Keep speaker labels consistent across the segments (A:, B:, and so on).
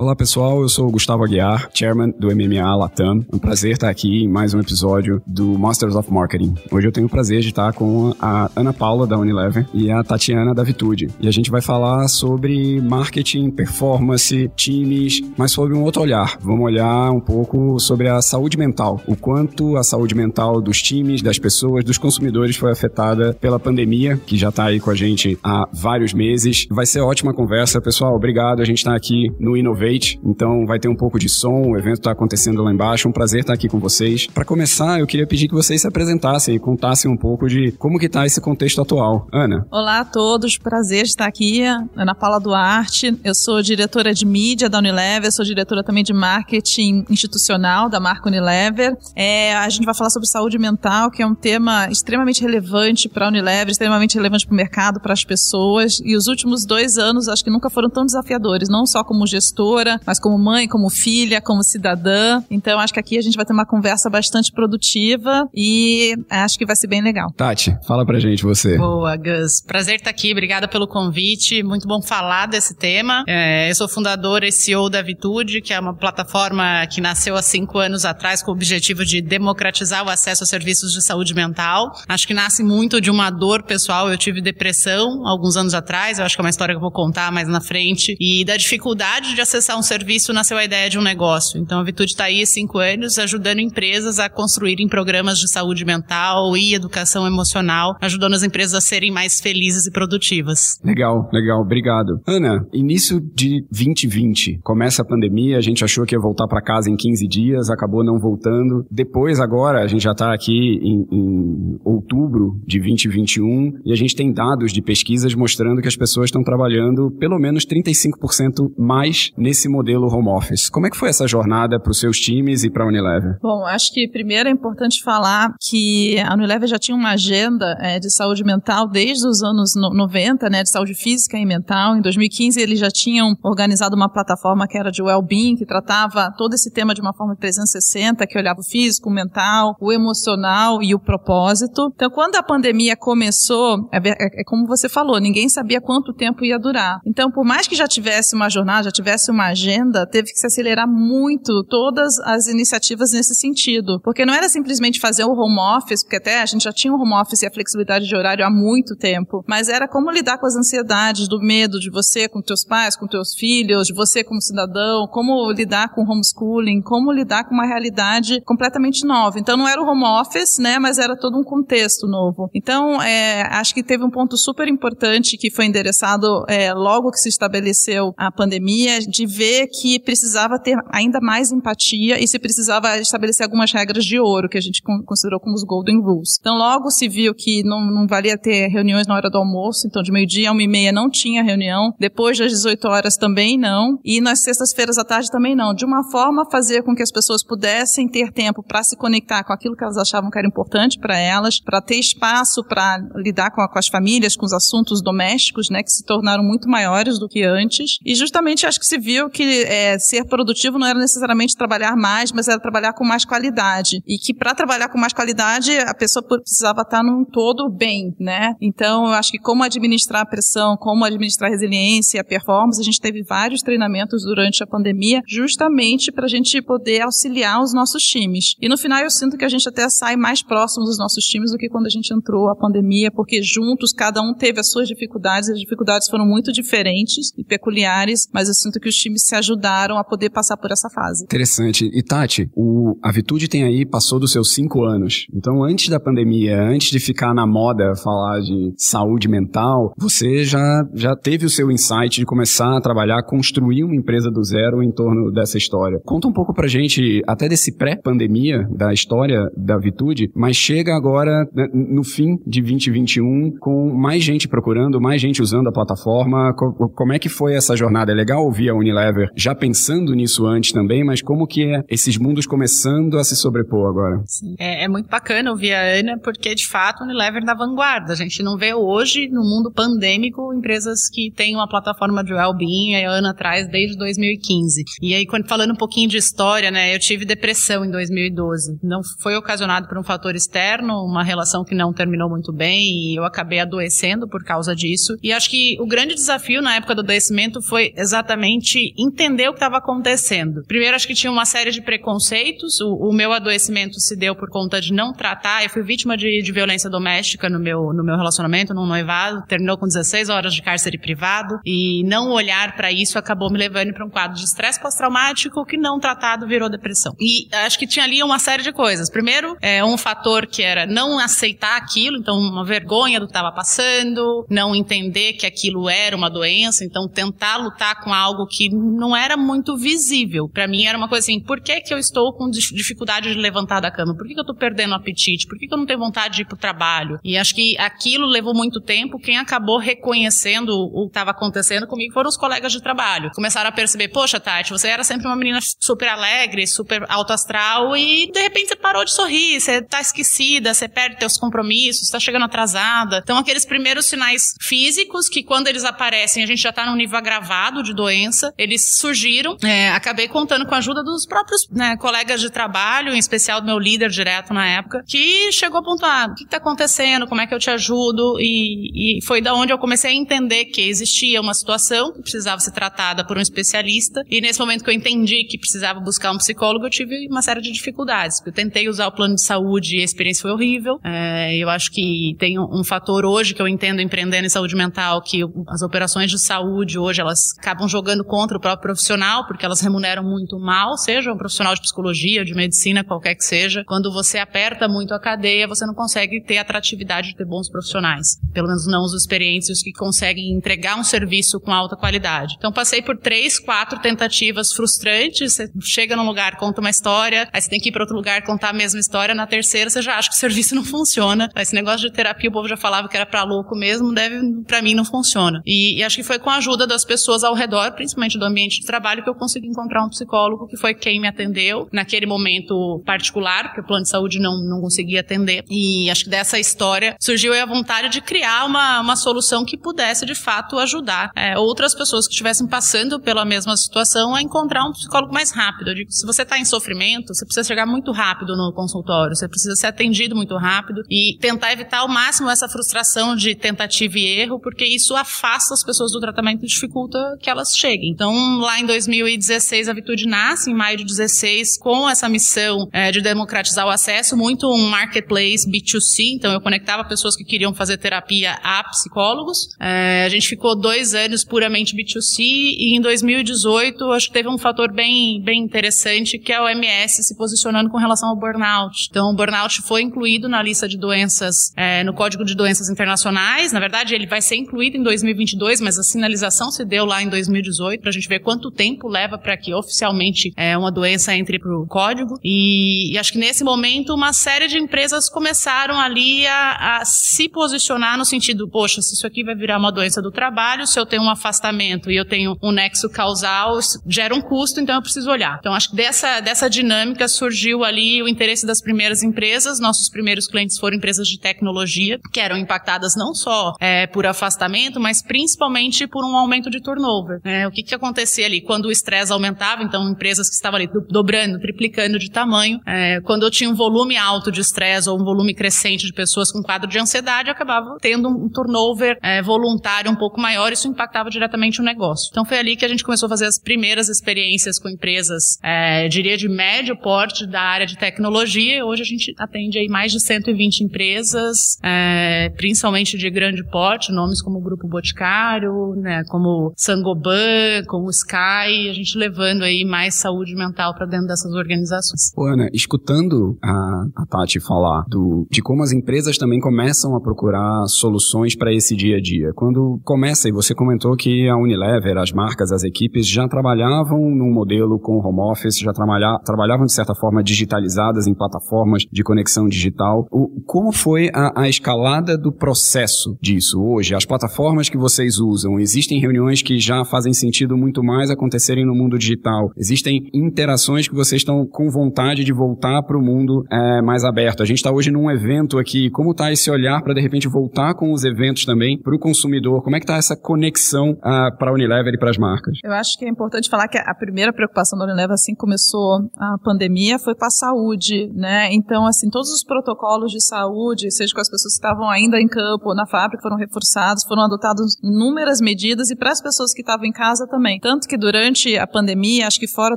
A: Olá pessoal, eu sou o Gustavo Aguiar, chairman do MMA Latam. É um prazer estar aqui em mais um episódio do Masters of Marketing. Hoje eu tenho o prazer de estar com a Ana Paula da Unilever e a Tatiana da Vitude. E a gente vai falar sobre marketing, performance, times, mas sobre um outro olhar. Vamos olhar um pouco sobre a saúde mental, o quanto a saúde mental dos times, das pessoas, dos consumidores foi afetada pela pandemia, que já está aí com a gente há vários meses. Vai ser ótima conversa, pessoal. Obrigado. A gente está aqui no Innovate então vai ter um pouco de som, o evento está acontecendo lá embaixo. Um prazer estar aqui com vocês. Para começar, eu queria pedir que vocês se apresentassem e contassem um pouco de como que está esse contexto atual. Ana.
B: Olá a todos, prazer estar aqui. Ana Paula Duarte, eu sou diretora de mídia da Unilever, sou diretora também de marketing institucional da marca Unilever. É, a gente vai falar sobre saúde mental, que é um tema extremamente relevante para a Unilever, extremamente relevante para o mercado, para as pessoas. E os últimos dois anos acho que nunca foram tão desafiadores, não só como gestor mas como mãe, como filha, como cidadã. Então acho que aqui a gente vai ter uma conversa bastante produtiva e acho que vai ser bem legal.
A: Tati, fala pra gente você.
C: Boa, Gus. Prazer estar aqui, obrigada pelo convite. Muito bom falar desse tema. É, eu sou fundadora e CEO da Vitude, que é uma plataforma que nasceu há cinco anos atrás com o objetivo de democratizar o acesso a serviços de saúde mental. Acho que nasce muito de uma dor pessoal. Eu tive depressão alguns anos atrás, eu acho que é uma história que eu vou contar mais na frente, e da dificuldade de acessar um serviço nasceu a ideia de um negócio. Então a Vitude está aí há cinco anos ajudando empresas a construírem programas de saúde mental e educação emocional, ajudando as empresas a serem mais felizes e produtivas.
A: Legal, legal, obrigado. Ana, início de 2020, começa a pandemia, a gente achou que ia voltar para casa em 15 dias, acabou não voltando. Depois, agora, a gente já está aqui em, em outubro de 2021 e a gente tem dados de pesquisas mostrando que as pessoas estão trabalhando pelo menos 35% mais nesse esse modelo home office. Como é que foi essa jornada para os seus times e para a Unilever?
B: Bom, acho que primeiro é importante falar que a Unilever já tinha uma agenda é, de saúde mental desde os anos 90, né, de saúde física e mental. Em 2015 eles já tinham organizado uma plataforma que era de well-being, que tratava todo esse tema de uma forma 360, que olhava o físico, o mental, o emocional e o propósito. Então, quando a pandemia começou, é, é, é como você falou, ninguém sabia quanto tempo ia durar. Então, por mais que já tivesse uma jornada, já tivesse uma agenda, teve que se acelerar muito todas as iniciativas nesse sentido. Porque não era simplesmente fazer o home office, porque até a gente já tinha o home office e a flexibilidade de horário há muito tempo, mas era como lidar com as ansiedades, do medo de você com teus pais, com teus filhos, de você como cidadão, como lidar com homeschooling, como lidar com uma realidade completamente nova. Então não era o home office, né, mas era todo um contexto novo. Então, é, acho que teve um ponto super importante que foi endereçado é, logo que se estabeleceu a pandemia, de que precisava ter ainda mais empatia e se precisava estabelecer algumas regras de ouro, que a gente considerou como os Golden Rules. Então, logo se viu que não, não valia ter reuniões na hora do almoço, então de meio-dia a uma e meia não tinha reunião, depois das 18 horas também não, e nas sextas-feiras à tarde também não. De uma forma, fazer com que as pessoas pudessem ter tempo para se conectar com aquilo que elas achavam que era importante para elas, para ter espaço para lidar com, a, com, as famílias, com os assuntos domésticos, né, que se tornaram muito maiores do que antes. E justamente acho que se viu que é, ser produtivo não era necessariamente trabalhar mais, mas era trabalhar com mais qualidade. E que para trabalhar com mais qualidade, a pessoa precisava estar num todo bem, né? Então, eu acho que como administrar a pressão, como administrar a resiliência, a performance, a gente teve vários treinamentos durante a pandemia, justamente para a gente poder auxiliar os nossos times. E no final, eu sinto que a gente até sai mais próximo dos nossos times do que quando a gente entrou a pandemia, porque juntos, cada um teve as suas dificuldades, as dificuldades foram muito diferentes e peculiares, mas eu sinto que os times se ajudaram a poder passar por essa fase.
A: Interessante. E Tati, o, a Vitude tem aí, passou dos seus cinco anos. Então, antes da pandemia, antes de ficar na moda falar de saúde mental, você já, já teve o seu insight de começar a trabalhar, construir uma empresa do zero em torno dessa história. Conta um pouco pra gente, até desse pré-pandemia, da história da Vitude, mas chega agora né, no fim de 2021 com mais gente procurando, mais gente usando a plataforma. Como é que foi essa jornada? É legal ouvir a Unilever Unilever já pensando nisso antes também, mas como que é esses mundos começando a se sobrepor agora?
C: Sim. É, é muito bacana ouvir a Ana, porque de fato a Unilever na vanguarda. A gente não vê hoje no mundo pandêmico empresas que têm uma plataforma de well-being, a Ana atrás desde 2015. E aí, quando, falando um pouquinho de história, né, eu tive depressão em 2012. Não foi ocasionado por um fator externo, uma relação que não terminou muito bem e eu acabei adoecendo por causa disso. E acho que o grande desafio na época do adoecimento foi exatamente entender o que estava acontecendo. Primeiro, acho que tinha uma série de preconceitos. O, o, meu adoecimento se deu por conta de não tratar. Eu fui vítima de, de violência doméstica no meu, no meu relacionamento, num noivado. Terminou com 16 horas de cárcere privado. E não olhar para isso acabou me levando para um quadro de estresse pós-traumático que não tratado virou depressão. E acho que tinha ali uma série de coisas. Primeiro, é um fator que era não aceitar aquilo, então uma vergonha do que estava passando, não entender que aquilo era uma doença, então tentar lutar com algo que não era muito visível. Para mim era uma coisa assim, por que que eu estou com dificuldade de levantar da cama? Por que, que eu estou perdendo o apetite? Por que, que eu não tenho vontade de ir pro trabalho? E acho que aquilo levou muito tempo. Quem acabou reconhecendo o que estava acontecendo comigo foram os colegas de trabalho. Começaram a perceber, poxa, Tati, você era sempre uma menina super alegre, super alto astral e de repente você parou de sorrir, você tá esquecida, você perde teus compromissos, está chegando atrasada. Então aqueles primeiros sinais físicos que quando eles aparecem a gente já tá num nível agravado de doença, eles surgiram. É, acabei contando com a ajuda dos próprios né, colegas de trabalho, em especial do meu líder direto na época, que chegou a pontuar o que, está acontecendo, como é que eu te ajudo e, e foi da onde eu comecei a entender que existia uma situação que precisava ser tratada por um especialista e nesse momento que eu entendi que precisava buscar um psicólogo, eu tive uma série de dificuldades. Eu tentei usar o plano de saúde e a experiência foi horrível. É, eu acho que tem um, um, fator hoje que eu entendo empreendendo em saúde mental, que as operações de saúde hoje, elas acabam jogando contra o próprio profissional, porque elas remuneram muito mal, seja um profissional de psicologia, de medicina, qualquer que seja. Quando você aperta muito a cadeia, você não consegue ter atratividade de ter bons profissionais. Pelo menos não os experientes os que conseguem entregar um serviço com alta qualidade. Então passei por três, quatro tentativas frustrantes. Você chega num lugar, conta uma história, aí você tem que ir para outro lugar contar a mesma história. Na terceira, você já acha que o serviço não funciona. Esse negócio de terapia, o povo já falava que era para louco mesmo, deve, para mim, não funciona. E, e, acho que foi com a ajuda das pessoas ao redor, principalmente do ambiente de trabalho, que eu consegui encontrar um psicólogo que foi quem me atendeu naquele momento particular, porque o plano de saúde não, não conseguia atender. E acho que dessa história surgiu a vontade de criar uma, uma solução que pudesse, de fato, ajudar é, outras pessoas que estivessem passando pela mesma situação a encontrar um psicólogo mais rápido. Eu digo, se você está em sofrimento, você precisa chegar muito rápido no consultório, você precisa ser atendido muito rápido e tentar evitar ao máximo essa frustração de tentativa e erro, porque isso afasta as pessoas do tratamento e dificulta que elas cheguem. Então, lá em 2016, a Vitude nasce, em maio de 16, com essa missão é, de democratizar o acesso, muito um marketplace B2C, então eu conectava pessoas que queriam fazer terapia a psicólogos. É, a gente ficou dois anos puramente B2C e em 2018 acho que teve um fator bem, bem interessante que é o MS se posicionando com relação ao burnout. Então, o burnout foi incluído na lista de doenças, é, no Código de Doenças Internacionais. Na verdade, ele vai ser incluído em 2022, mas a sinalização se deu lá em 2018 para a gente ver quanto tempo leva para que oficialmente é, uma doença entre para o código. E, e, acho que nesse momento uma série de empresas começaram ali a, a se posicionar no sentido, poxa, se isso aqui vai virar uma doença do trabalho, se eu tenho um afastamento e eu tenho um nexo causal, gera um custo, então eu preciso olhar. Então acho que dessa, dessa dinâmica surgiu ali o interesse das primeiras empresas. Nossos primeiros clientes foram empresas de tecnologia, que eram impactadas não só é, por afastamento, mas principalmente por um aumento de turnover. É, o que, que acontecia ali? Quando o estresse aumentava, então empresas que estavam ali dobrando, triplicando de tamanho, é, quando eu tinha um volume alto de estresse ou um volume crescente de pessoas com quadro de ansiedade, eu acabava tendo um turnover é, voluntário um pouco maior, isso impactava diretamente o negócio. Então foi ali que a gente começou a fazer as primeiras experiências com empresas, é, diria de médio porte da área de tecnologia. Hoje a gente atende aí mais de 120 empresas, é, principalmente de grande porte, nomes como o Grupo Boticário, né, como Sangoban, como Sky, a gente levando aí mais saúde mental para dentro dessas organizações.
A: Ô Ana, escutando a, a Tati falar do, de como as empresas também começam a procurar soluções para esse dia a dia. Quando começa, e você comentou que a Unilever, as marcas, as equipes já trabalhavam num modelo com home office, já trabalha, trabalhavam de certa forma digitalizadas em plataformas de conexão digital. O, como foi a, a escalada do processo disso hoje? As plataformas que vocês usam, existem reuniões que já fazem sentido muito muito mais acontecerem no mundo digital? Existem interações que vocês estão com vontade de voltar para o mundo é, mais aberto? A gente está hoje num evento aqui. Como está esse olhar para de repente voltar com os eventos também para o consumidor? Como é que está essa conexão uh, para a Unilever e para as marcas?
B: Eu acho que é importante falar que a primeira preocupação da Unilever assim começou a pandemia foi para a saúde, né? Então assim todos os protocolos de saúde, seja com as pessoas que estavam ainda em campo ou na fábrica, foram reforçados, foram adotadas inúmeras medidas e para as pessoas que estavam em casa também. Tanto que durante a pandemia, acho que fora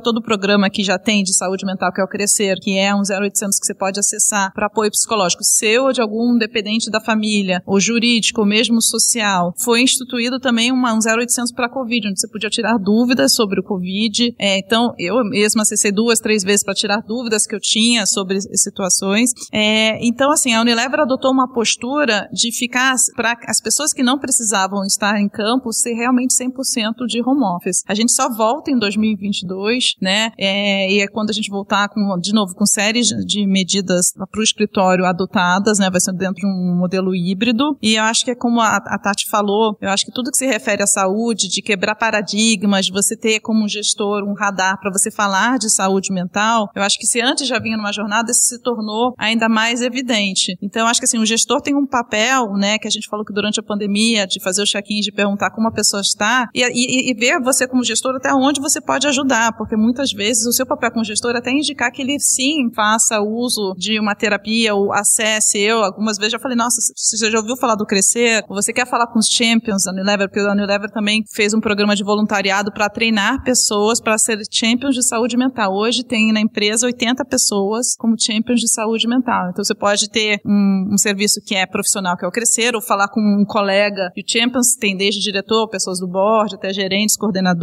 B: todo o programa que já tem de saúde mental, que é o Crescer, que é um 0800 que você pode acessar para apoio psicológico seu ou de algum dependente da família, ou jurídico, ou mesmo social, foi instituído também uma, um 0800 para a Covid, onde você podia tirar dúvidas sobre o Covid. É, então, eu mesma acessei duas, três vezes para tirar dúvidas que eu tinha sobre situações. É, então, assim, a Unilever adotou uma postura de ficar para as pessoas que não precisavam estar em campo ser realmente 100% de home office. A gente só volta em 2022, né? É, e é quando a gente voltar com, de novo com séries de medidas para o escritório adotadas, né? Vai ser dentro de um modelo híbrido. E eu acho que é como a, a Tati falou, eu acho que tudo que se refere à saúde, de quebrar paradigmas, de você ter como gestor um radar para você falar de saúde mental, eu acho que se antes já vinha numa jornada, isso se tornou ainda mais evidente. Então, eu acho que assim, o gestor tem um papel, né, que a gente falou que durante a pandemia, de fazer o check-in, de perguntar como a pessoa está, e, e, e, ver você como gestor até onde você pode ajudar, porque muitas vezes o seu papel como gestor é até indicar que ele sim faça uso de uma terapia ou acesse. Eu, algumas vezes, já falei, nossa, você já ouviu falar do Crescer? Você quer falar com os champions da Unilever? Porque a Unilever também fez um programa de voluntariado para treinar pessoas para ser champions de saúde mental. Hoje tem na empresa 80 pessoas como champions de saúde mental. Então você pode ter um, um serviço que é profissional, que é o Crescer, ou falar com um colega. E o champions tem desde diretor, pessoas do board, até gerentes, coordenadores,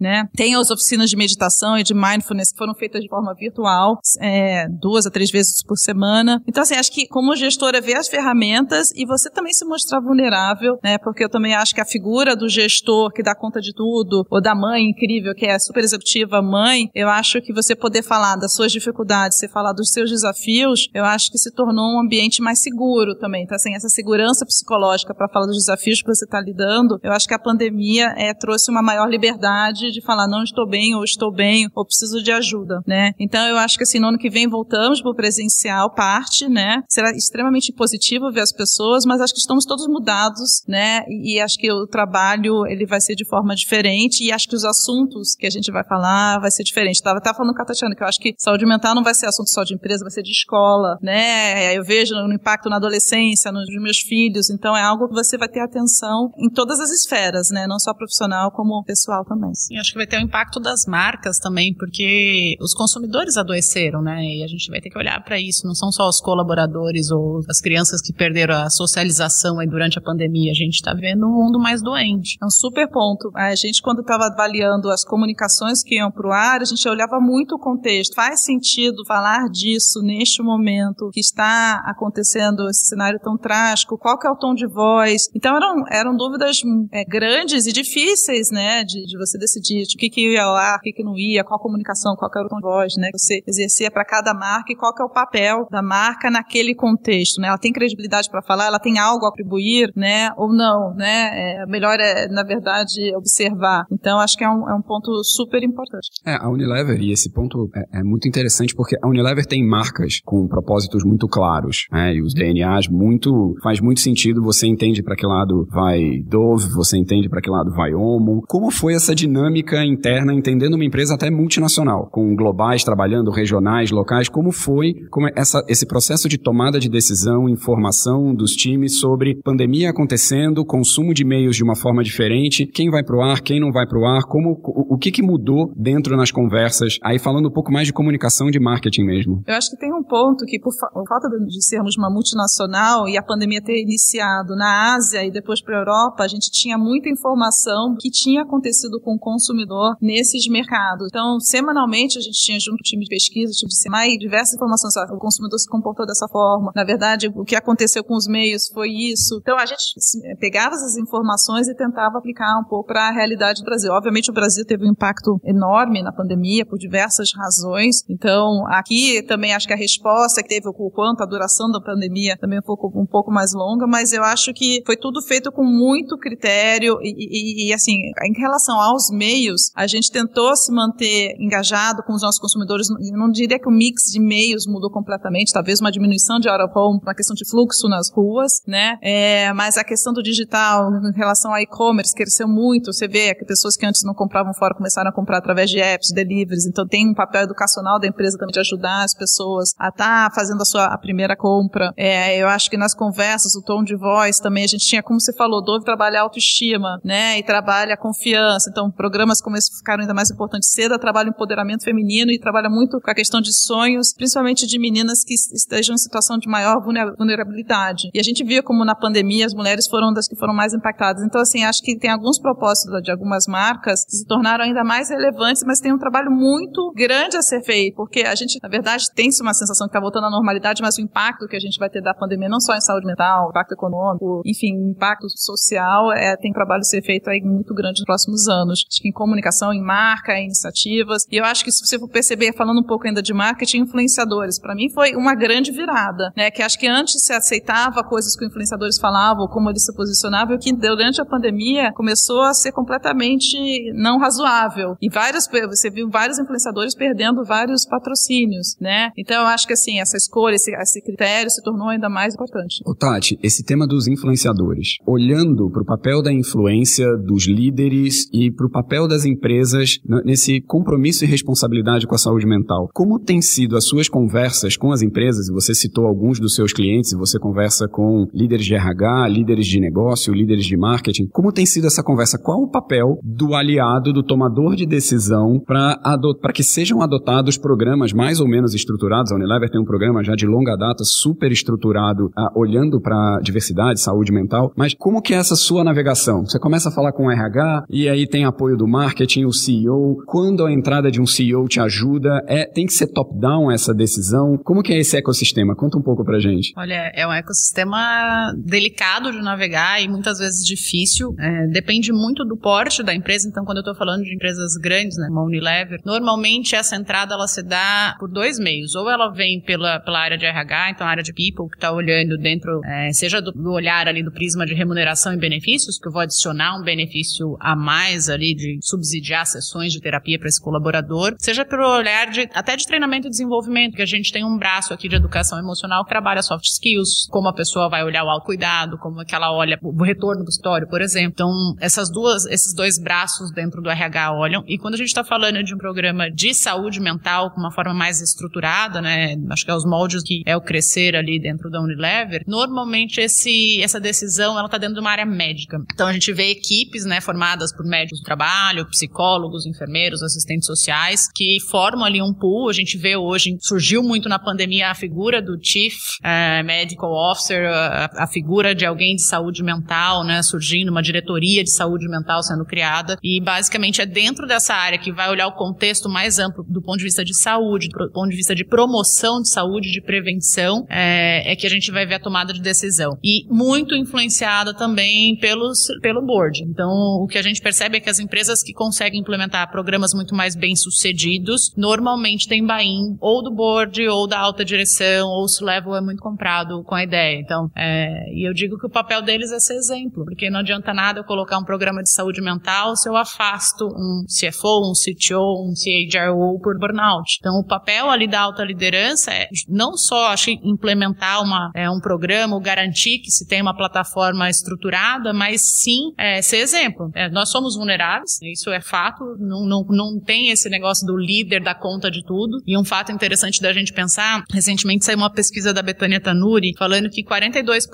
B: né? Tem as oficinas de meditação e de mindfulness que foram feitas de forma virtual, é, duas a três vezes por semana. Então, assim, acho que como gestora, ver as ferramentas e você também se mostrar vulnerável, né? Porque eu também acho que a figura do gestor que dá conta de tudo, ou da mãe incrível, que é super executiva mãe, eu acho que você poder falar das suas dificuldades, você falar dos seus desafios, eu acho que se tornou um ambiente mais seguro também. Então, assim, essa segurança psicológica para falar dos desafios que você está lidando, eu acho que a pandemia é, trouxe uma maior liberdade de falar não estou bem, ou estou bem, ou preciso de ajuda, né? Então, eu acho que assim, no ano que vem voltamos para o presencial, parte, né? Será extremamente positivo ver as pessoas, mas acho que estamos todos mudados, né? E, acho que o trabalho, ele vai ser de forma diferente e acho que os assuntos que a gente vai falar vai ser diferente. Tava até falando com a Tatiana que eu acho que saúde mental não vai ser assunto só de empresa, vai ser de escola, né? Eu vejo no impacto na adolescência, nos meus filhos, então é algo que você vai ter atenção em todas as esferas, né? Não só profissional, como pessoal também.
C: Sim, acho que vai ter o impacto das marcas também, porque os consumidores adoeceram, né? E a gente vai ter que olhar para isso. Não são só os colaboradores ou as crianças que perderam a socialização aí durante a pandemia. A gente está vendo um mundo mais doente.
B: É um super ponto. A gente, quando estava avaliando as comunicações que iam para o ar, a gente olhava muito o contexto. Faz sentido falar disso neste momento que está acontecendo esse cenário tão trágico? Qual que é o tom de voz? Então eram, eram dúvidas é, grandes e difíceis, né, de, de você decidir o que, que ia lá, o que, que não ia, qual comunicação, qual era o tom de voz, né, você exercia para cada marca e qual que é o papel da marca naquele contexto, né? Ela tem credibilidade para falar, ela tem algo a atribuir, né, ou não, né? É, melhor é, na verdade, observar. Então acho que é um, é um ponto super importante.
A: É, a Unilever, e esse ponto é, é muito interessante porque a Unilever tem marcas com propósitos muito claros, né, e os DNAs muito, faz muito sentido, você entende para que lado vai Dove, você entende para que lado vai Omo. Como foi essa dinâmica interna, entendendo uma empresa até multinacional, com globais trabalhando, regionais, locais, como foi como essa, esse processo de tomada de decisão, informação dos times sobre pandemia acontecendo, consumo de e-mails de uma forma diferente, quem vai pro ar, quem não vai pro ar, como, o, o que que mudou dentro nas conversas, aí falando um pouco mais de comunicação de marketing mesmo.
B: Eu acho que tem um ponto que, por, fa por falta de sermos uma multinacional e a pandemia ter iniciado na Ásia e depois para a Europa, a gente tinha muita informação que tinha acontecido com o consumidor nesses mercados. Então, semanalmente, a gente tinha junto time de pesquisa, time de SEMAI, diversas informações. O consumidor se comportou dessa forma. Na verdade, o que aconteceu com os meios foi isso. Então, a gente pegava essas informações e tentava aplicar um pouco para a realidade do Brasil. Obviamente, o Brasil teve um impacto enorme na pandemia por diversas razões. Então, aqui também acho que a resposta que teve o quanto a duração da pandemia também um pouco, um pouco mais longa, mas eu acho que foi tudo feito com muito critério e, e, e assim, em relação relação aos meios, a gente tentou se manter engajado com os nossos consumidores. Eu não diria que o mix de meios mudou completamente, talvez uma diminuição de out of home, uma questão de fluxo nas ruas, né? É, mas a questão do digital em relação ao e-commerce cresceu muito. Você vê que pessoas que antes não compravam fora começaram a comprar através de apps, deliveries. Então tem um papel educacional da empresa também de ajudar as pessoas a estar tá fazendo a sua a primeira compra. É, eu acho que nas conversas, o tom de voz também, a gente tinha, como você falou, Dove trabalha autoestima, né? E trabalha a Então, programas como esse ficaram ainda mais importantes. Seda trabalha o empoderamento feminino e trabalha muito com a questão de sonhos, principalmente de meninas que estejam em situação de maior vulnerabilidade. E a gente via como na pandemia as mulheres foram das que foram mais impactadas. Então, assim, acho que tem alguns propósitos de algumas marcas que se tornaram ainda mais relevantes, mas tem um trabalho muito grande a ser feito, porque a gente, na verdade, tem uma sensação que está voltando à normalidade, mas o impacto que a gente vai ter da pandemia, não só em saúde mental, impacto econômico, enfim, impacto social, é, tem trabalho a ser feito aí muito grande nos próximos anos. Acho que em comunicação, em marca, em iniciativas. E eu acho que se você for perceber, falando um pouco ainda de marketing, influenciadores, para mim foi uma grande virada, né? Que acho que antes se aceitava coisas que os influenciadores falavam, como eles se posicionavam, e que durante a pandemia começou a ser completamente não razoável. E vários, você viu vários influenciadores perdendo vários patrocínios, né? Então eu acho que assim, essa escolha, esse, esse critério se tornou ainda mais importante.
A: Ô Tati, esse tema dos influenciadores, olhando para o papel da influência dos líderes e para o papel das empresas nesse compromisso e responsabilidade com a saúde mental, como tem sido as suas conversas com as empresas? Você citou alguns dos seus clientes, você conversa com líderes de RH, líderes de negócio, líderes de marketing. Como tem sido essa conversa? Qual o papel do aliado, do tomador de decisão para que sejam adotados programas mais ou menos estruturados? A Unilever tem um programa já de longa data, super estruturado, uh, olhando para diversidade, saúde mental. Mas como que é essa sua navegação? Você começa a falar com o RH e aí tem apoio do marketing, o CEO. Quando a entrada de um CEO te ajuda, é, tem que ser top-down essa decisão? Como que é esse ecossistema? Conta um pouco pra gente.
C: Olha, é um ecossistema delicado de navegar e muitas vezes difícil. É, depende muito do porte da empresa. Então, quando eu estou falando de empresas grandes, né, uma Unilever, normalmente essa entrada ela se dá por dois meios. Ou ela vem pela, pela área de RH, então a área de people, que está olhando dentro, é, seja do, do, olhar ali do prisma de remuneração e benefícios, que eu vou adicionar um benefício a mais ali de subsidiar sessões de terapia para esse colaborador, seja pelo olhar de até de treinamento e desenvolvimento, que a gente tem um braço aqui de educação emocional que trabalha soft skills, como a pessoa vai olhar o autocuidado, como é que ela olha o retorno do histórico, por exemplo. Então, essas duas, esses dois braços dentro do RH olham. E quando a gente está falando de um programa de saúde mental com uma forma mais estruturada, né? Acho que é os moldes que é o crescer ali dentro da Unilever. Normalmente esse, essa decisão ela está dentro de uma área médica. Então a gente vê equipes, né, formadas por médicos do trabalho, psicólogos, enfermeiros, assistentes sociais que formam ali um pool. A gente vê hoje surgiu muito na pandemia a figura do Chief uh, Medical Officer, a, a figura de alguém de saúde mental, né, surgindo uma diretoria de saúde mental sendo criada e basicamente é dentro dessa área que vai olhar o contexto mais amplo do ponto de vista de saúde, do ponto de vista de promoção de saúde, de prevenção, é, é que a gente vai ver a tomada de decisão. E muito influenciada também pelos, pelo board. Então, o que a gente percebe é que as empresas que conseguem implementar programas muito mais bem sucedidos, normalmente têm buy-in ou do board ou da alta direção, ou se level é muito comprado com a ideia. Então, é, e eu digo que o papel deles é ser exemplo, porque não adianta nada eu colocar um programa de saúde mental se eu afasto um CFO, um CTO, um CHRO por burnout. Então, o papel ali da alta liderança é não só, acho, implementar uma, é, um programa, ou garantir que se tem uma plataforma estruturada, mas sim é, ser exemplo. É, nós somos vulneráveis, isso é fato, não, não, não tem esse negócio do líder dar conta de tudo. E um fato interessante da gente pensar, recentemente saiu uma pesquisa da Betânia Tanuri falando que 42%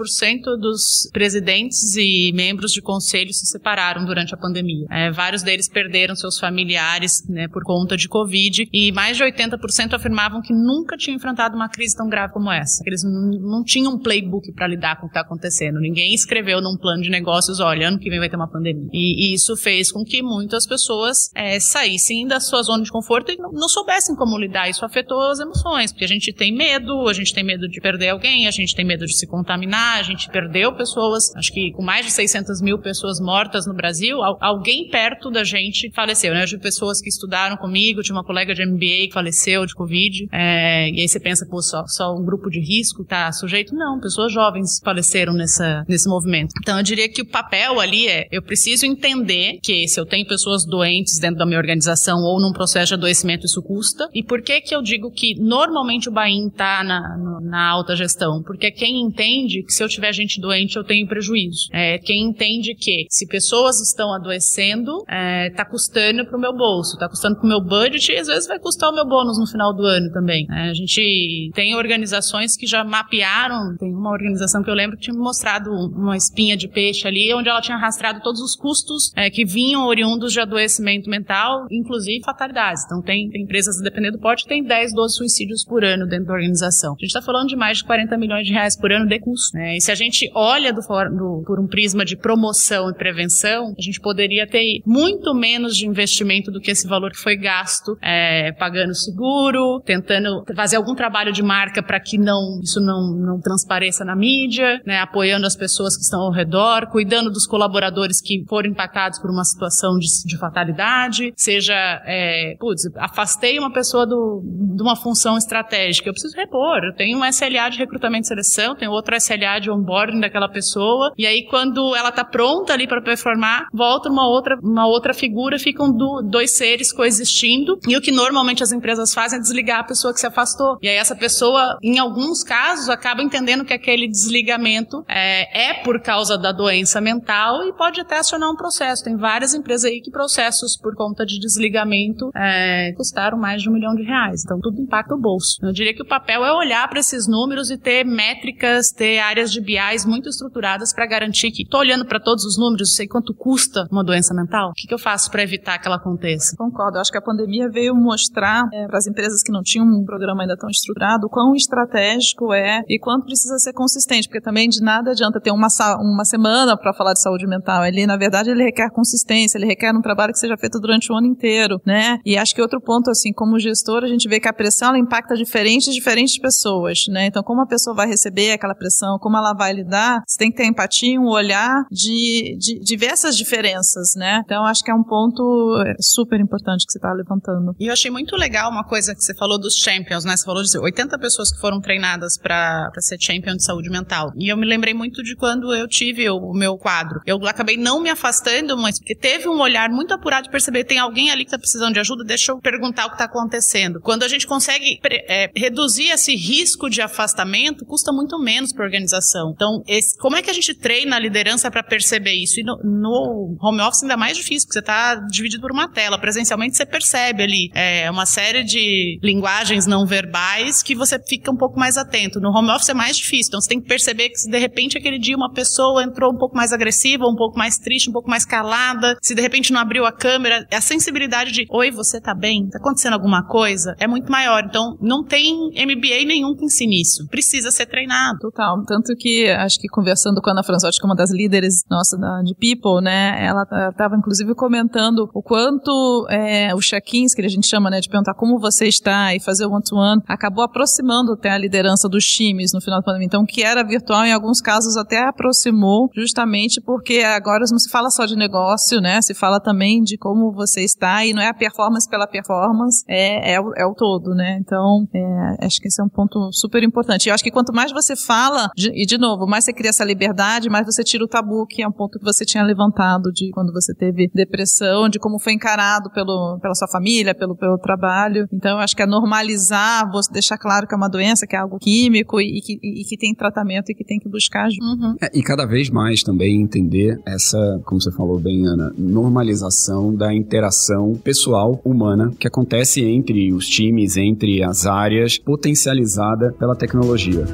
C: dos presidentes e membros de conselho se separaram durante a pandemia. É, vários deles perderam seus familiares né, por conta de Covid e mais de 80% afirmavam que nunca tinham enfrentado uma crise tão grave como essa. Eles não tinham um playbook para lidar com o que está acontecendo. Ninguém escreveu num plano de negócios, olha, ano que vem vai ter uma pandemia. E, e isso fez com que muitas pessoas é, saíssem da sua zona de conforto e não, não soubessem como lidar. Isso afetou as emoções, porque a gente tem medo, a gente tem medo de perder alguém, a gente tem medo de se contaminar, a gente perdeu pessoas, acho que com mais de 600 mil pessoas mortas no Brasil, alguém perto da gente faleceu, né? Eu tive pessoas que estudaram comigo, tinha uma colega de MBA que faleceu de Covid, é, e aí você pensa, pô, só, só um grupo de risco tá sujeito? Não, pessoas jovens faleceram nessa, nesse movimento. Então eu diria que o papel ali é, eu preciso entender que se eu tenho pessoas doentes dentro da minha organização ou num processo de adoecimento isso custa? E por que que eu digo que normalmente o Bain está na, na alta gestão? Porque quem entende que se eu tiver gente doente eu tenho prejuízo. É, quem entende que se pessoas estão adoecendo, está é, custando para o meu bolso, está custando para o meu budget e às vezes vai custar o meu bônus no final do ano também. É, a gente tem organizações que já mapearam, tem uma organização que eu lembro que tinha mostrado uma espinha de peixe ali, onde ela tinha rastreado todos os custos é, que vinham oriundos de adoecimento mental, inclusive fatalidades. Então tem, tem empresas, dependendo do porte, tem 10, 12 suicídios por ano dentro da organização. A gente está falando de mais de 40 milhões de reais por ano de custo. Né? E se a gente olha do, do, por um prisma de promoção e prevenção, a gente poderia ter muito menos de investimento do que esse valor que foi gasto é, pagando seguro, tentando fazer algum trabalho de marca para que não isso não, não transpareça na mídia, né, apoiando as pessoas que estão ao redor, cuidando dos colaboradores que foram impactados por uma situação de, de fatalidade, seja, é, putz, afastei uma pessoa do, de uma função estratégica, eu preciso repor, eu tenho um SLA de recrutamento e seleção, tenho outro SLA de onboarding daquela pessoa, e aí quando ela está pronta ali para performar, volta uma outra, uma outra figura, ficam do, dois seres coexistindo, e o que normalmente as empresas fazem é desligar a pessoa que se afastou. E aí essa pessoa, em alguns casos, acaba entendendo que aquele desligamento é, é por causa da doença mental e pode até acionar um processo. Tem várias empresas aí que processos por conta de desligamento é, custaram mais de um milhão de reais. Então tudo impacta o bolso. Eu diria que o papel é olhar para esses números e ter métricas, ter áreas de BIs muito estruturadas para garantir que estou olhando para todos os números, sei quanto custa uma doença mental. O que, que eu faço para evitar que ela aconteça?
B: Concordo. Acho que a pandemia veio mostrar é, para as empresas que não tinham um programa ainda tão estruturado quão estratégico é e quanto precisa ser consistente, porque também de nada adianta ter uma, uma semana para falar de saúde mental. Ele, na verdade, ele requer consistência, ele requer um trabalho que seja feito durante o ano inteiro, né? E acho que outro ponto, assim, como gestor, a gente vê que a pressão ela impacta diferentes, diferentes pessoas, né? Então, como a pessoa vai receber aquela pressão, como ela vai lidar, você tem que ter empatia, um olhar de, de diversas diferenças, né? Então, acho que é um ponto é, super importante que você está levantando.
C: E eu achei muito legal uma coisa que você falou dos champions, né? Você falou de 80 pessoas que foram treinadas para ser champion de saúde mental. E eu me lembrei muito de quando eu tive o, o meu quadro. Eu acabei não me afastando, mas porque teve um olhar muito apurado de perceber tem alguém ali que está precisando de ajuda, deixa eu perguntar o que está acontecendo. Quando a gente consegue é, reduzir esse risco de afastamento, custa muito menos para a organização. Então, esse, como é que a gente treina a liderança para perceber isso? E no, no, home office ainda é mais difícil, porque você está dividido por uma tela. Presencialmente você percebe ali é, uma série de linguagens não verbais que você fica um pouco mais atento. No home office é mais difícil, então você tem que perceber que se de repente aquele dia uma pessoa entrou um pouco mais agressiva, um pouco mais triste, um pouco mais calada, se de repente não abriu a câmera, a sensibilidade de oi, você tá bem? Tá acontecendo alguma coisa? É muito maior. Então, não tem MBA nenhum que ensine isso. Precisa ser treinado.
B: Total. Tanto que, acho que conversando com a Ana Franzotti, que é uma das líderes nossa da, de People, né, ela estava inclusive comentando o quanto é, os check-ins, que a gente chama, né, de perguntar como você está e fazer o one-to-one, -one, acabou aproximando até a liderança dos times no final da pandemia. Então, que era virtual, em alguns casos, até aproximou, justamente porque agora não se fala só de negócio, né, se fala também de como você está e não é a performance pela performance, é, é, o, é o todo, né. Então, é, acho que esse é um ponto super importante. E eu acho que quanto mais você fala, de, e de novo, mais você cria essa liberdade, mais você tira o tabu, que é um ponto que você tinha levantado de quando você teve depressão, de como foi encarado pelo, pela sua família, pelo, pelo trabalho. Então, eu acho que é normalizar, você deixar claro que é uma doença, que é algo químico e, e, que, e que, tem tratamento e que tem que buscar ajuda.
A: Uhum. É, e cada vez mais também entender essa, como você falou bem, Normalização da interação pessoal humana que acontece entre os times, entre as áreas, potencializada pela tecnologia.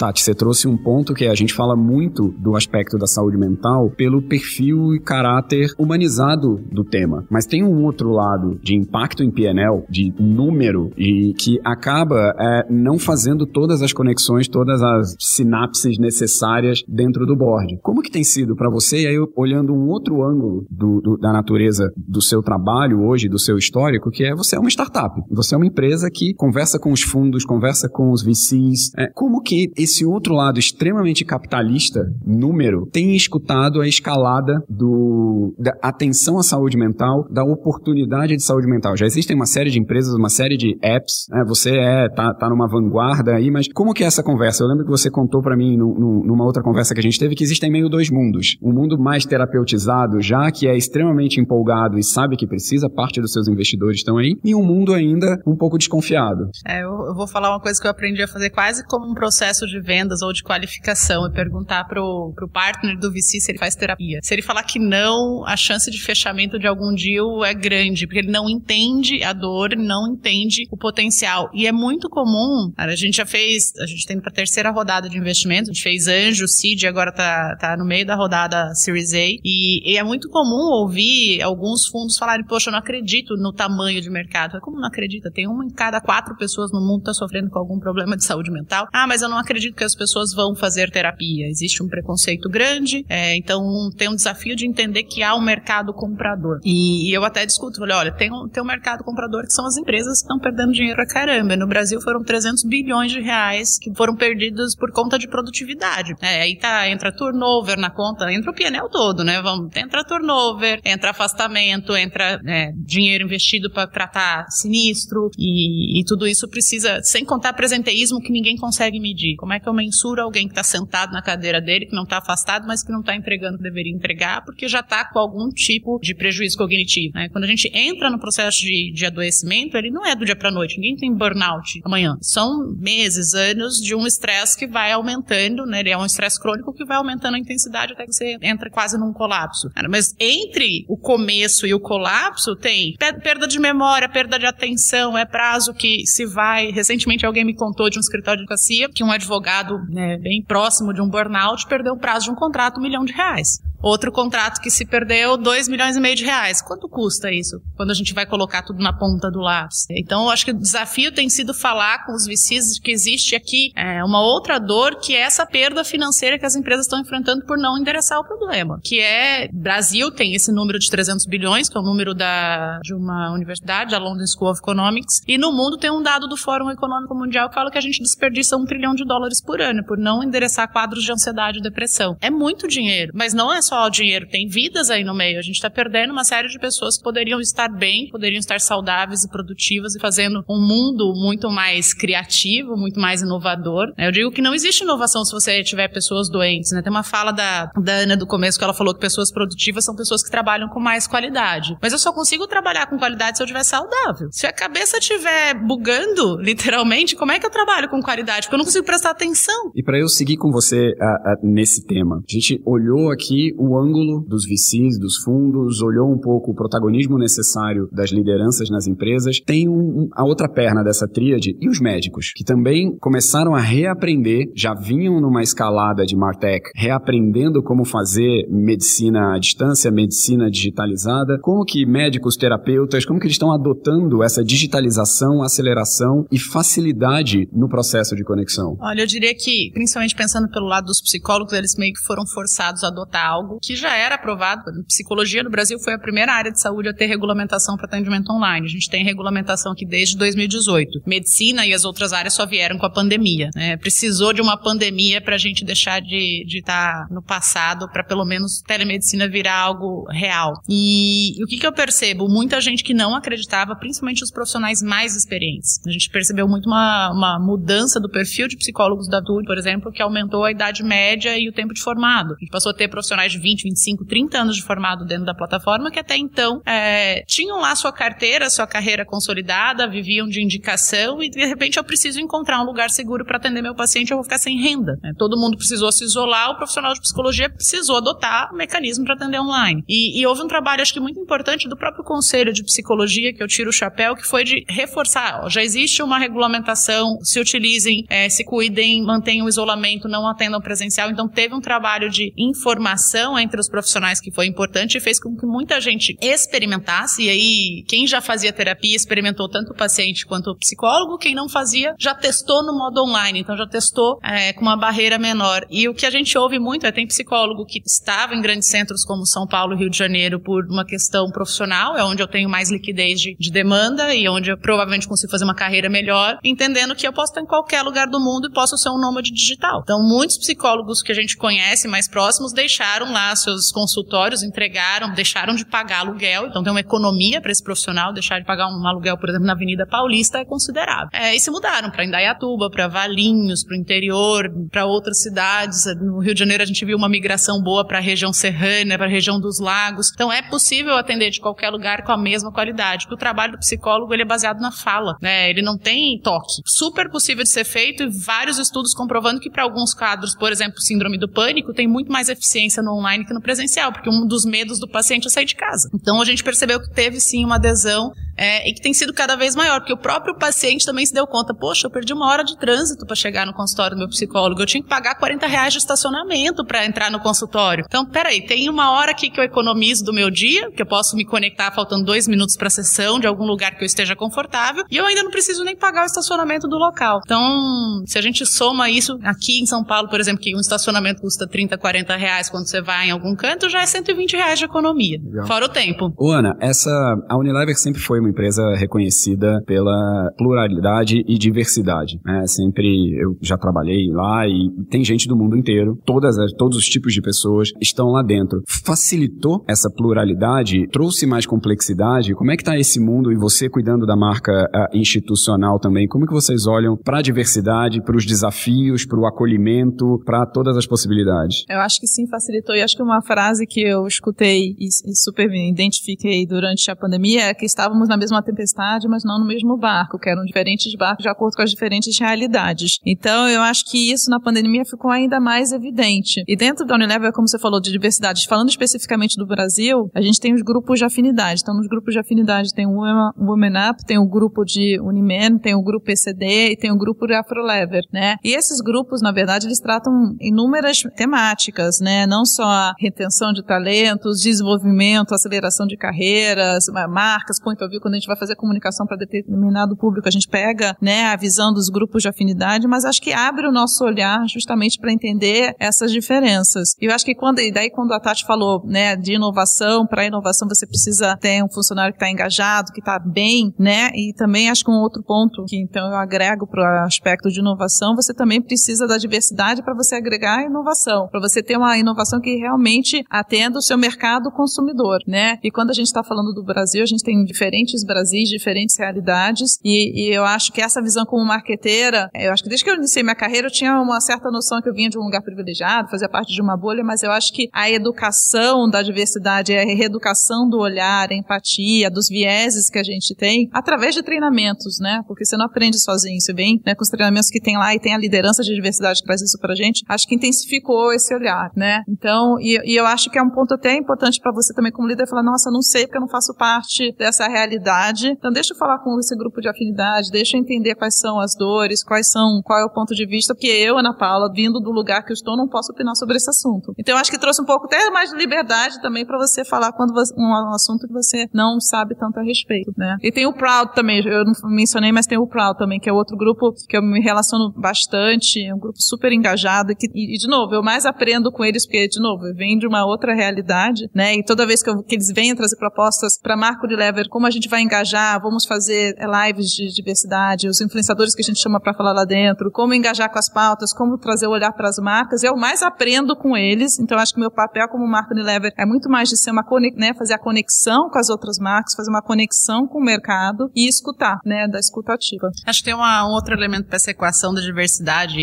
A: Tati, você trouxe um ponto que a gente fala muito do aspecto da saúde mental pelo perfil e caráter humanizado do tema. Mas tem um outro lado de impacto em PNL, de número, e que acaba é, não fazendo todas as conexões, todas as sinapses necessárias dentro do board. Como que tem sido para você, e aí olhando um outro ângulo do, do, da natureza do seu trabalho hoje, do seu histórico, que é você é uma startup. Você é uma empresa que conversa com os fundos, conversa com os VCs. É, como que esse esse outro lado extremamente capitalista, número, tem escutado a escalada do, da atenção à saúde mental, da oportunidade de saúde mental. Já existem uma série de empresas, uma série de apps, né? você é, tá, tá numa vanguarda aí, mas como que é essa conversa? Eu lembro que você contou para mim no, no, numa outra conversa que a gente teve que existem meio dois mundos. Um mundo mais terapeutizado, já que é extremamente empolgado e sabe que precisa, parte dos seus investidores estão aí, e um mundo ainda um pouco desconfiado.
C: É, eu, eu vou falar uma coisa que eu aprendi a fazer quase como um processo de vendas ou de qualificação, é perguntar pro, pro partner do VC se ele faz terapia. Se ele falar que não, a chance de fechamento de algum deal é grande, porque ele não entende a dor, não entende o potencial. E é muito comum, cara, a gente já fez, a gente tem para terceira rodada de investimento, a gente fez anjo, seed, agora tá, tá no meio da rodada Series A, e, e é muito comum ouvir alguns fundos falarem, poxa, eu não acredito no tamanho de mercado. É como não acredita? Tem uma em cada quatro pessoas no mundo está sofrendo com algum problema de saúde mental. Ah, mas eu não acredito que as pessoas vão fazer terapia. Existe um preconceito grande, é, então tem um desafio de entender que há um mercado comprador. E, e eu até discuto, falei, olha, tem um, tem um mercado comprador que são as empresas que estão perdendo dinheiro a caramba. No Brasil foram 300 bilhões de reais que foram perdidos por conta de produtividade. É, aí tá, entra turnover na conta, entra o PNL todo, né? Vamos, entra turnover, entra afastamento, entra é, dinheiro investido para tratar sinistro e, e, tudo isso precisa, sem contar presenteísmo que ninguém consegue medir. Como é que eu mensuro alguém que está sentado na cadeira dele, que não está afastado, mas que não está entregando o que deveria entregar, porque já está com algum tipo de prejuízo cognitivo. Né? Quando a gente entra no processo de, de adoecimento, ele não é do dia para noite. Ninguém tem burnout amanhã. São meses, anos de um estresse que vai aumentando, né? Ele é um estresse crônico que vai aumentando a intensidade até que você entra quase num colapso. Mas entre o começo e o colapso tem perda de memória, perda de atenção, é prazo que se vai. Recentemente alguém me contou de um escritório de advocacia que um advogado né, bem próximo de um burnout perdeu o prazo de um contrato um milhão de reais. Outro contrato que se perdeu, 2 milhões e meio de reais. Quanto custa isso? Quando a gente vai colocar tudo na ponta do lápis. Então, eu acho que o desafio tem sido falar com os VCs que existe aqui é, uma outra dor, que é essa perda financeira que as empresas estão enfrentando por não endereçar o problema. Que é, Brasil tem esse número de 300 bilhões, que é o número da, de uma universidade, a London School of Economics, e no mundo tem um dado do Fórum Econômico Mundial que fala que a gente desperdiça um trilhão de dólares por ano por não endereçar quadros de ansiedade e depressão. É muito dinheiro, mas não é só o dinheiro, tem vidas aí no meio. A gente está perdendo uma série de pessoas que poderiam estar bem, poderiam estar saudáveis e produtivas e fazendo um mundo muito mais criativo, muito mais inovador. Eu digo que não existe inovação se você tiver pessoas doentes, né? Tem uma fala da, da Ana do começo que ela falou que pessoas produtivas são pessoas que trabalham com mais qualidade. Mas eu só consigo trabalhar com qualidade se eu estiver saudável. Se a cabeça estiver bugando, literalmente, como é que eu trabalho com qualidade? Porque eu não consigo prestar atenção.
A: E para eu seguir com você nesse tema, a gente olhou aqui o ângulo dos VCs, dos fundos, olhou um pouco o protagonismo necessário das lideranças nas empresas. Tem um, a outra perna dessa tríade e os médicos, que também começaram a reaprender, já vinham numa escalada de Martech, reaprendendo como fazer medicina à distância, medicina digitalizada, como que médicos, terapeutas, como que eles estão adotando essa digitalização, aceleração e facilidade no processo de conexão?
C: Olha, eu diria que, principalmente pensando pelo lado dos psicólogos, eles meio que foram forçados a adotar algo que já era aprovado. Psicologia no Brasil foi a primeira área de saúde a ter regulamentação para atendimento online. A gente tem regulamentação aqui desde 2018. Medicina e as outras áreas só vieram com a pandemia. Né? Precisou de uma pandemia para a gente deixar de estar tá no passado, para pelo menos telemedicina virar algo real. E, e o que, que eu percebo? Muita gente que não acreditava, principalmente os profissionais mais experientes. A gente percebeu muito uma, uma mudança do perfil de psicólogos da TUD, por exemplo, que aumentou a idade média e o tempo de formado. A gente passou a ter profissionais de 20, 25, 30 anos de formado dentro da plataforma que até então é, tinham lá sua carteira, sua carreira consolidada, viviam de indicação e de repente eu preciso encontrar um lugar seguro para atender meu paciente, eu vou ficar sem renda. Né? Todo mundo precisou se isolar, o profissional de psicologia precisou adotar um mecanismo para atender online. E, e houve um trabalho, acho que muito importante, do próprio Conselho de Psicologia, que eu tiro o chapéu, que foi de reforçar, ó, já existe uma regulamentação, se utilizem, é, se cuidem, mantenham o isolamento, não atendam presencial. Então teve um trabalho de informação entre os profissionais que foi importante e fez com que muita gente experimentasse. E aí, quem já fazia terapia experimentou tanto o paciente quanto o psicólogo, quem não fazia já testou no modo online, então já testou é, com uma barreira menor. E o que a gente ouve muito é tem psicólogo que estava em grandes centros como São Paulo, Rio de Janeiro, por uma questão profissional, é onde eu tenho mais liquidez de, de demanda e onde eu provavelmente consigo fazer uma carreira melhor, entendendo que eu posso estar em qualquer lugar do mundo e posso ser um nômade digital. Então, muitos psicólogos que a gente conhece mais próximos deixaram lá seus consultórios, entregaram, deixaram de pagar aluguel, então tem uma economia para esse profissional, deixar de pagar um aluguel, por exemplo, na Avenida Paulista é considerável. É, e se mudaram para Indaiatuba, para Valinhos, para o interior, para outras cidades. No Rio de Janeiro a gente viu uma migração boa para a região serrana, para a região dos lagos. Então é possível atender de qualquer lugar com a mesma qualidade. Porque o trabalho do psicólogo ele é baseado na fala, né? Ele não tem toque. Super possível de ser feito e vários estudos comprovando que para alguns quadros, por exemplo, síndrome do pânico, tem muito mais eficiência no online que no presencial, porque um dos medos do paciente é sair de casa. Então a gente percebeu que teve sim uma adesão é, e que tem sido cada vez maior, porque o próprio paciente também se deu conta, poxa, eu perdi uma hora de trânsito para chegar no consultório do meu psicólogo, eu tinha que pagar 40 reais de estacionamento para entrar no consultório. Então, peraí, tem uma hora aqui que eu economizo do meu dia, que eu posso me conectar faltando dois minutos para a sessão de algum lugar que eu esteja confortável, e eu ainda não preciso nem pagar o estacionamento do local. Então, se a gente soma isso aqui em São Paulo, por exemplo, que um estacionamento custa 30, 40 reais quando você vai em algum canto, já é 120 reais de economia. Legal. Fora o tempo.
A: Ô, Ana, essa, a Unilever sempre foi uma empresa reconhecida pela pluralidade e diversidade. Né? Sempre eu já trabalhei lá e tem gente do mundo inteiro, todas as, todos os tipos de pessoas estão lá dentro. Facilitou essa pluralidade? Trouxe mais complexidade? Como é que está esse mundo e você cuidando da marca uh, institucional também? Como que vocês olham para a diversidade, para os desafios, para o acolhimento, para todas as possibilidades?
B: Eu acho que sim, facilitou. E acho que uma frase que eu escutei e, e super me identifiquei durante a pandemia é que estávamos na mesma tempestade, mas não no mesmo barco, que eram diferentes barcos de acordo com as diferentes realidades. Então, eu acho que isso na pandemia ficou ainda mais evidente. E dentro da Unilever, como você falou de diversidade, falando especificamente do Brasil, a gente tem os grupos de afinidade. Então, nos grupos de afinidade tem o Women Up, tem o grupo de Unimen, tem o grupo ECD e tem o grupo de Afrolever, né? E esses grupos, na verdade, eles tratam inúmeras temáticas, né? Não só a retenção de talentos, desenvolvimento, aceleração de carreiras, marcas, point of view, quando a gente vai fazer comunicação para determinado público, a gente pega, né, a visão dos grupos de afinidade, mas acho que abre o nosso olhar justamente para entender essas diferenças. E eu acho que quando, e daí quando a Tati falou, né, de inovação, para inovação você precisa ter um funcionário que está engajado, que está bem, né, e também acho que um outro ponto que então eu agrego para o aspecto de inovação, você também precisa da diversidade para você agregar inovação, para você ter uma inovação que realmente atenda o seu mercado consumidor, né? E quando a gente está falando do Brasil, a gente tem diferentes Brasis, diferentes realidades, e, e eu acho que essa visão como marqueteira, eu acho que desde que eu iniciei minha carreira eu tinha uma certa noção que eu vinha de um lugar privilegiado, fazia parte de uma bolha, mas eu acho que a educação da diversidade, a reeducação do olhar, a empatia, dos vieses que a gente tem, através de treinamentos, né? Porque você não aprende sozinho, você vem né, com os treinamentos que tem lá e tem a liderança de diversidade que traz isso pra gente, acho que intensificou esse olhar, né? Então, e, e eu acho que é um ponto até importante para você também como líder falar, nossa, não sei porque eu não faço parte dessa realidade. Então, deixa eu falar com esse grupo de afinidade, deixa eu entender quais são as dores, quais são, qual é o ponto de vista, porque eu, Ana Paula, vindo do lugar que eu estou, não posso opinar sobre esse assunto. Então, acho que trouxe um pouco até mais de liberdade também para você falar quando você, um assunto que você não sabe tanto a respeito, né? E tem o Proud também, eu não mencionei, mas tem o Proud também, que é outro grupo que eu me relaciono bastante, é um grupo super engajado, que, e, e, de novo, eu mais aprendo com eles, porque, de novo, vem de uma outra realidade, né? E toda vez que, eu, que eles vêm trazer propostas para Marco de Lever, como a gente vai engajar, vamos fazer é, lives de diversidade, os influenciadores que a gente chama para falar lá dentro, como engajar com as pautas, como trazer o olhar para as marcas, eu mais aprendo com eles, então acho que meu papel como Marco Unilever é muito mais de ser uma né, fazer a conexão com as outras marcas, fazer uma conexão com o mercado e escutar, né, da escutativa.
C: Acho que tem uma, um outro elemento para essa equação da diversidade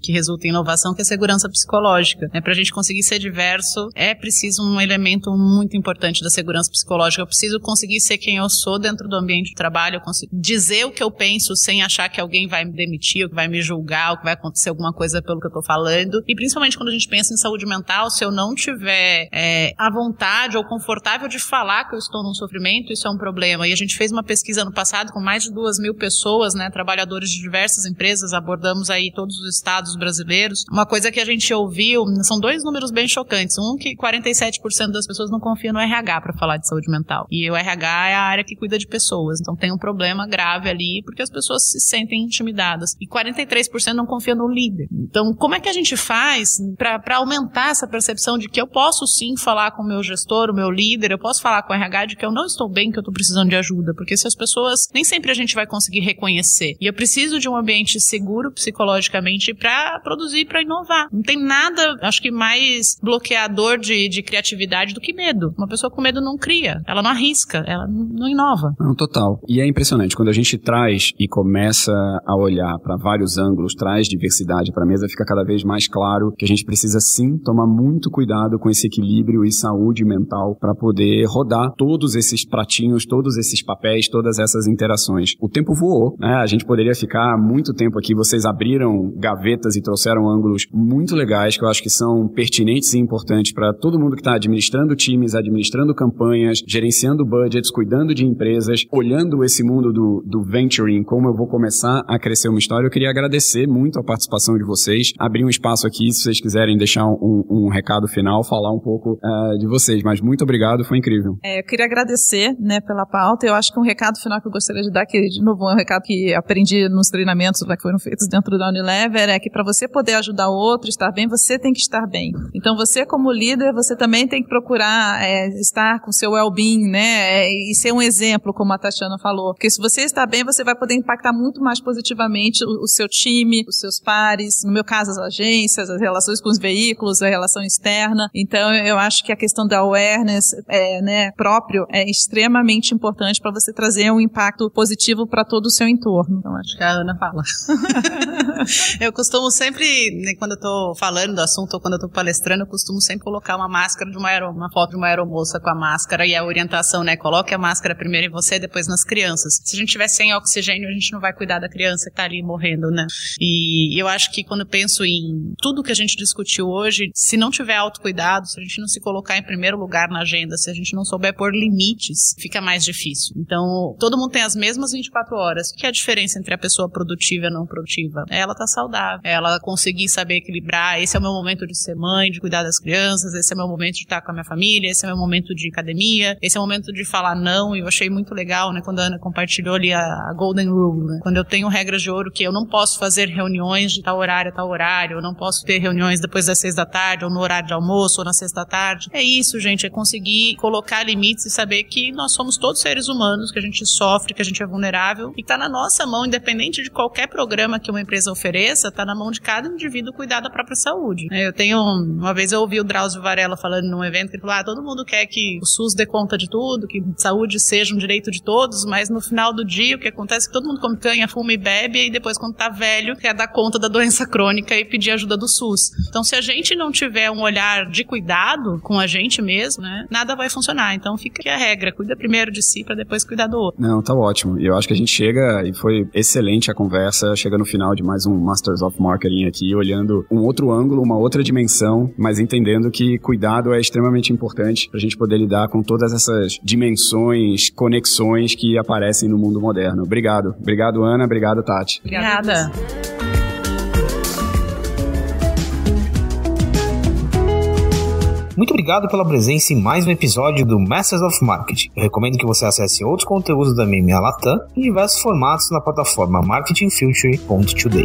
C: que resulta em inovação, que é a segurança psicológica. Né? Para a gente conseguir ser diverso, é preciso um elemento muito importante da segurança psicológica. Eu preciso conseguir ser quem eu sou dentro do ambiente de trabalho, eu consigo dizer o que eu penso sem achar que alguém vai me demitir, ou que vai me julgar, ou que vai acontecer alguma coisa pelo que eu tô falando. E principalmente quando a gente pensa em saúde mental, se eu não tiver é, a vontade ou confortável de falar que eu estou num sofrimento, isso é um problema. E a gente fez uma pesquisa no passado com mais de duas mil pessoas, né, trabalhadores de diversas empresas, abordamos aí todos os estados brasileiros. Uma coisa que a gente ouviu, são dois números bem chocantes. Um que 47% das pessoas não confiam no RH para falar de saúde mental. E o RH é a área que cuida de pessoas. Então tem um problema grave ali porque as pessoas se sentem intimidadas. E 43% não confiam no líder. Então, como é que a gente faz para aumentar essa percepção de que eu posso sim falar com o meu gestor, o meu líder, eu posso falar com o RH de que eu não estou bem, que eu estou precisando de ajuda? Porque se as pessoas, nem sempre a gente vai conseguir reconhecer. E eu preciso de um ambiente seguro psicologicamente para produzir, para inovar. Não tem nada, acho que mais bloqueador de, de criatividade do que medo. Uma pessoa com medo não cria, ela não arrisca, ela não inova.
A: Não, total. E é impressionante, quando a gente traz e começa a olhar para vários ângulos, traz diversidade para a mesa, fica cada vez mais claro que a gente precisa sim tomar muito cuidado com esse equilíbrio e saúde mental para poder rodar todos esses pratinhos, todos esses papéis, todas essas interações. O tempo voou, né? A gente poderia ficar muito tempo aqui. Vocês abriram gavetas e trouxeram ângulos muito legais que eu acho que são pertinentes e importantes para todo mundo que está administrando times, administrando campanhas, gerenciando budgets, cuidando de empresas, olhando esse mundo do, do venturing, como eu vou começar a crescer uma história. Eu queria agradecer muito a participação de vocês, abrir um espaço aqui se vocês quiserem deixar um, um recado final, falar um pouco uh, de vocês. Mas muito obrigado, foi incrível.
B: É, eu queria agradecer né, pela pauta. Eu acho que um recado final que eu gostaria de dar, que de novo é um recado que aprendi nos treinamentos que foram feitos dentro da Unilever, é que para você poder ajudar o outro, estar bem, você tem que estar bem. Então você como líder, você também tem que procurar é, estar com seu well-being, né? É, e ser um exemplo, como a Tatiana falou. Porque se você está bem, você vai poder impactar muito mais positivamente o, o seu time, os seus pares, no meu caso as agências, as relações com os veículos, a relação externa. Então eu acho que a questão da awareness é, né, próprio é extremamente importante para você trazer um impacto positivo para todo o seu entorno.
C: Então acho que a Ana fala. eu costumo sempre, né, quando eu tô falando do assunto ou quando eu tô palestrando, eu costumo sempre colocar uma máscara de uma, aero, uma foto de uma aeromoça com a máscara e a orientação, né? Coloque a máscara primeiro em você, depois nas crianças. Se a gente tiver sem oxigênio, a gente não vai cuidar da criança que tá ali morrendo, né? E eu acho que quando eu penso em tudo que a gente discutiu hoje, se não tiver autocuidado, se a gente não se colocar em primeiro lugar na agenda, se a gente não souber pôr limites, fica mais difícil. Então, todo mundo tem as mesmas 24 horas. O que é a diferença entre a pessoa produtiva e não produtiva? Ela tá saudável, ela conseguir saber equilibrar, esse é o meu momento de ser mãe, de cuidar das crianças, esse é o meu momento de estar com a minha família, esse é o meu momento de academia, esse é o momento de falar não, e achei muito legal, né, quando a Ana compartilhou ali a, a Golden Rule, né? Quando eu tenho regras de ouro que eu não posso fazer reuniões de tal horário a tal horário, eu não posso ter reuniões depois das seis da tarde, ou no horário de almoço, ou na sexta tarde. É isso, gente, é conseguir colocar limites e saber que nós somos todos seres humanos, que a gente sofre, que a gente é vulnerável, e tá na nossa mão, independente de qualquer programa que uma empresa ofereça, tá na mão de cada indivíduo cuidar da própria saúde. Eu tenho, uma vez eu ouvi o Drauzio Varela falando num evento que ele falou, ah, todo mundo quer que o SUS dê conta de tudo, que saúde seja um direito de todos, mas no final do dia o que acontece é que todo mundo come canha, fuma e bebe, e depois quando tá velho quer dar conta da doença crônica e pedir ajuda do SUS. Então se a gente não tiver um olhar de cuidado com a gente mesmo, né, nada vai funcionar. Então fica aqui a regra, cuida primeiro de si para depois cuidar do outro.
A: Não, tá ótimo. E eu acho que a gente chega, e foi excelente a conversa, chega no final de mais um Masters of Marketing aqui, olhando um outro ângulo, uma outra dimensão, mas entendendo que cuidado é extremamente importante para a gente poder lidar com todas essas dimensões, conexões que aparecem no mundo moderno. Obrigado. Obrigado, Ana. Obrigado, Tati.
B: Obrigada.
D: Muito obrigado pela presença em mais um episódio do Masters of Marketing. Eu recomendo que você acesse outros conteúdos da MMA Latam em diversos formatos na plataforma marketingfuture.today.